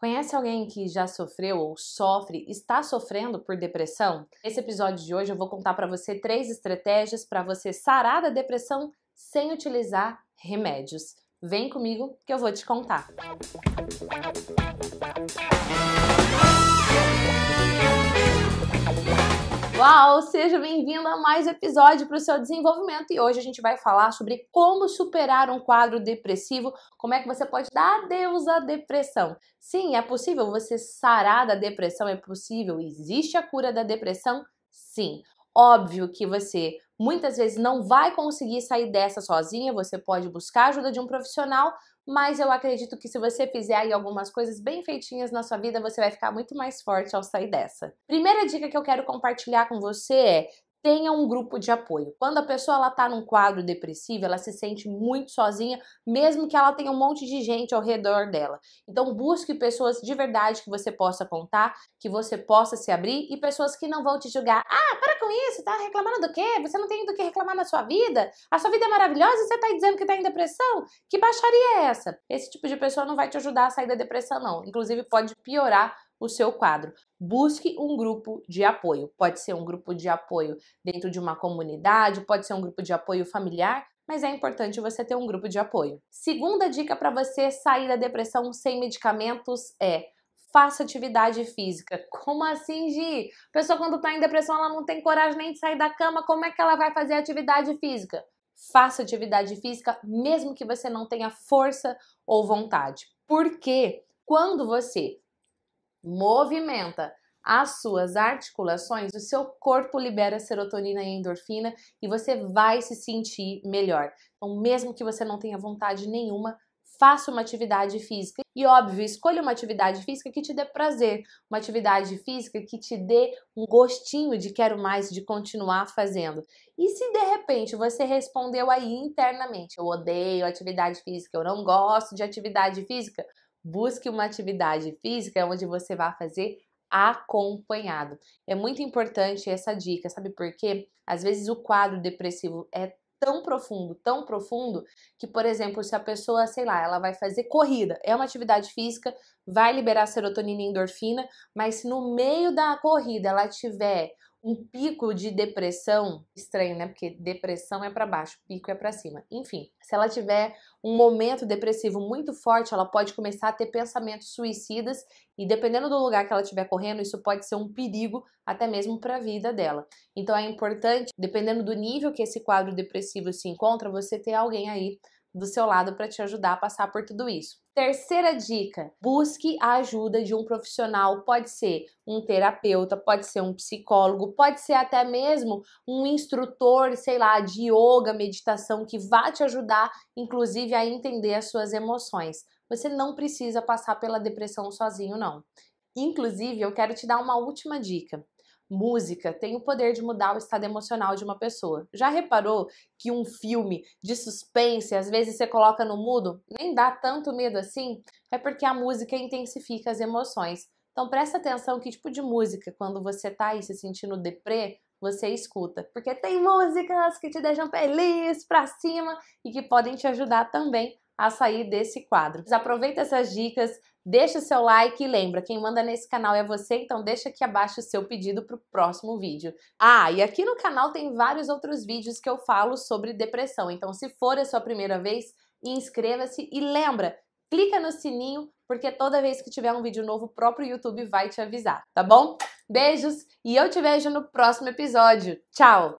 Conhece alguém que já sofreu ou sofre, está sofrendo por depressão? Nesse episódio de hoje eu vou contar para você três estratégias para você sarar da depressão sem utilizar remédios. Vem comigo que eu vou te contar. Uau, seja bem-vindo a mais episódio para o seu desenvolvimento e hoje a gente vai falar sobre como superar um quadro depressivo, como é que você pode dar adeus à depressão. Sim, é possível você sarar da depressão, é possível, existe a cura da depressão? Sim. Óbvio que você muitas vezes não vai conseguir sair dessa sozinha, você pode buscar ajuda de um profissional, mas eu acredito que se você fizer aí algumas coisas bem feitinhas na sua vida, você vai ficar muito mais forte ao sair dessa. Primeira dica que eu quero compartilhar com você é tenha um grupo de apoio. Quando a pessoa ela tá num quadro depressivo, ela se sente muito sozinha, mesmo que ela tenha um monte de gente ao redor dela. Então busque pessoas de verdade que você possa contar, que você possa se abrir e pessoas que não vão te julgar. Ah, para com isso, tá reclamando do quê? Você não tem do que reclamar na sua vida? A sua vida é maravilhosa e você tá dizendo que tá em depressão? Que baixaria é essa? Esse tipo de pessoa não vai te ajudar a sair da depressão não. Inclusive pode piorar o seu quadro. Busque um grupo de apoio. Pode ser um grupo de apoio dentro de uma comunidade, pode ser um grupo de apoio familiar, mas é importante você ter um grupo de apoio. Segunda dica para você sair da depressão sem medicamentos é faça atividade física. Como assim, Gi? A pessoa quando está em depressão, ela não tem coragem nem de sair da cama, como é que ela vai fazer atividade física? Faça atividade física mesmo que você não tenha força ou vontade. Porque quando você movimenta as suas articulações, o seu corpo libera serotonina e endorfina e você vai se sentir melhor. Então, mesmo que você não tenha vontade nenhuma, faça uma atividade física. E óbvio, escolha uma atividade física que te dê prazer, uma atividade física que te dê um gostinho de quero mais, de continuar fazendo. E se de repente você respondeu aí internamente, eu odeio atividade física, eu não gosto de atividade física, Busque uma atividade física onde você vai fazer acompanhado. É muito importante essa dica, sabe por quê? Às vezes o quadro depressivo é tão profundo, tão profundo, que, por exemplo, se a pessoa, sei lá, ela vai fazer corrida, é uma atividade física, vai liberar serotonina e endorfina, mas se no meio da corrida ela tiver um pico de depressão, estranho, né? Porque depressão é para baixo, pico é para cima. Enfim, se ela tiver um momento depressivo muito forte, ela pode começar a ter pensamentos suicidas e dependendo do lugar que ela estiver correndo, isso pode ser um perigo até mesmo para a vida dela. Então é importante, dependendo do nível que esse quadro depressivo se encontra, você ter alguém aí do seu lado para te ajudar a passar por tudo isso. Terceira dica: busque a ajuda de um profissional. Pode ser um terapeuta, pode ser um psicólogo, pode ser até mesmo um instrutor, sei lá, de yoga, meditação, que vai te ajudar, inclusive, a entender as suas emoções. Você não precisa passar pela depressão sozinho, não. Inclusive, eu quero te dar uma última dica música tem o poder de mudar o estado emocional de uma pessoa. Já reparou que um filme de suspense, às vezes você coloca no mudo, nem dá tanto medo assim? É porque a música intensifica as emoções. Então presta atenção que tipo de música, quando você tá aí se sentindo deprê, você escuta. Porque tem músicas que te deixam feliz, pra cima e que podem te ajudar também a sair desse quadro. Aproveita essas dicas, deixa o seu like e lembra, quem manda nesse canal é você, então deixa aqui abaixo o seu pedido para o próximo vídeo. Ah, e aqui no canal tem vários outros vídeos que eu falo sobre depressão, então se for a sua primeira vez, inscreva-se e lembra, clica no sininho, porque toda vez que tiver um vídeo novo, o próprio YouTube vai te avisar, tá bom? Beijos e eu te vejo no próximo episódio. Tchau!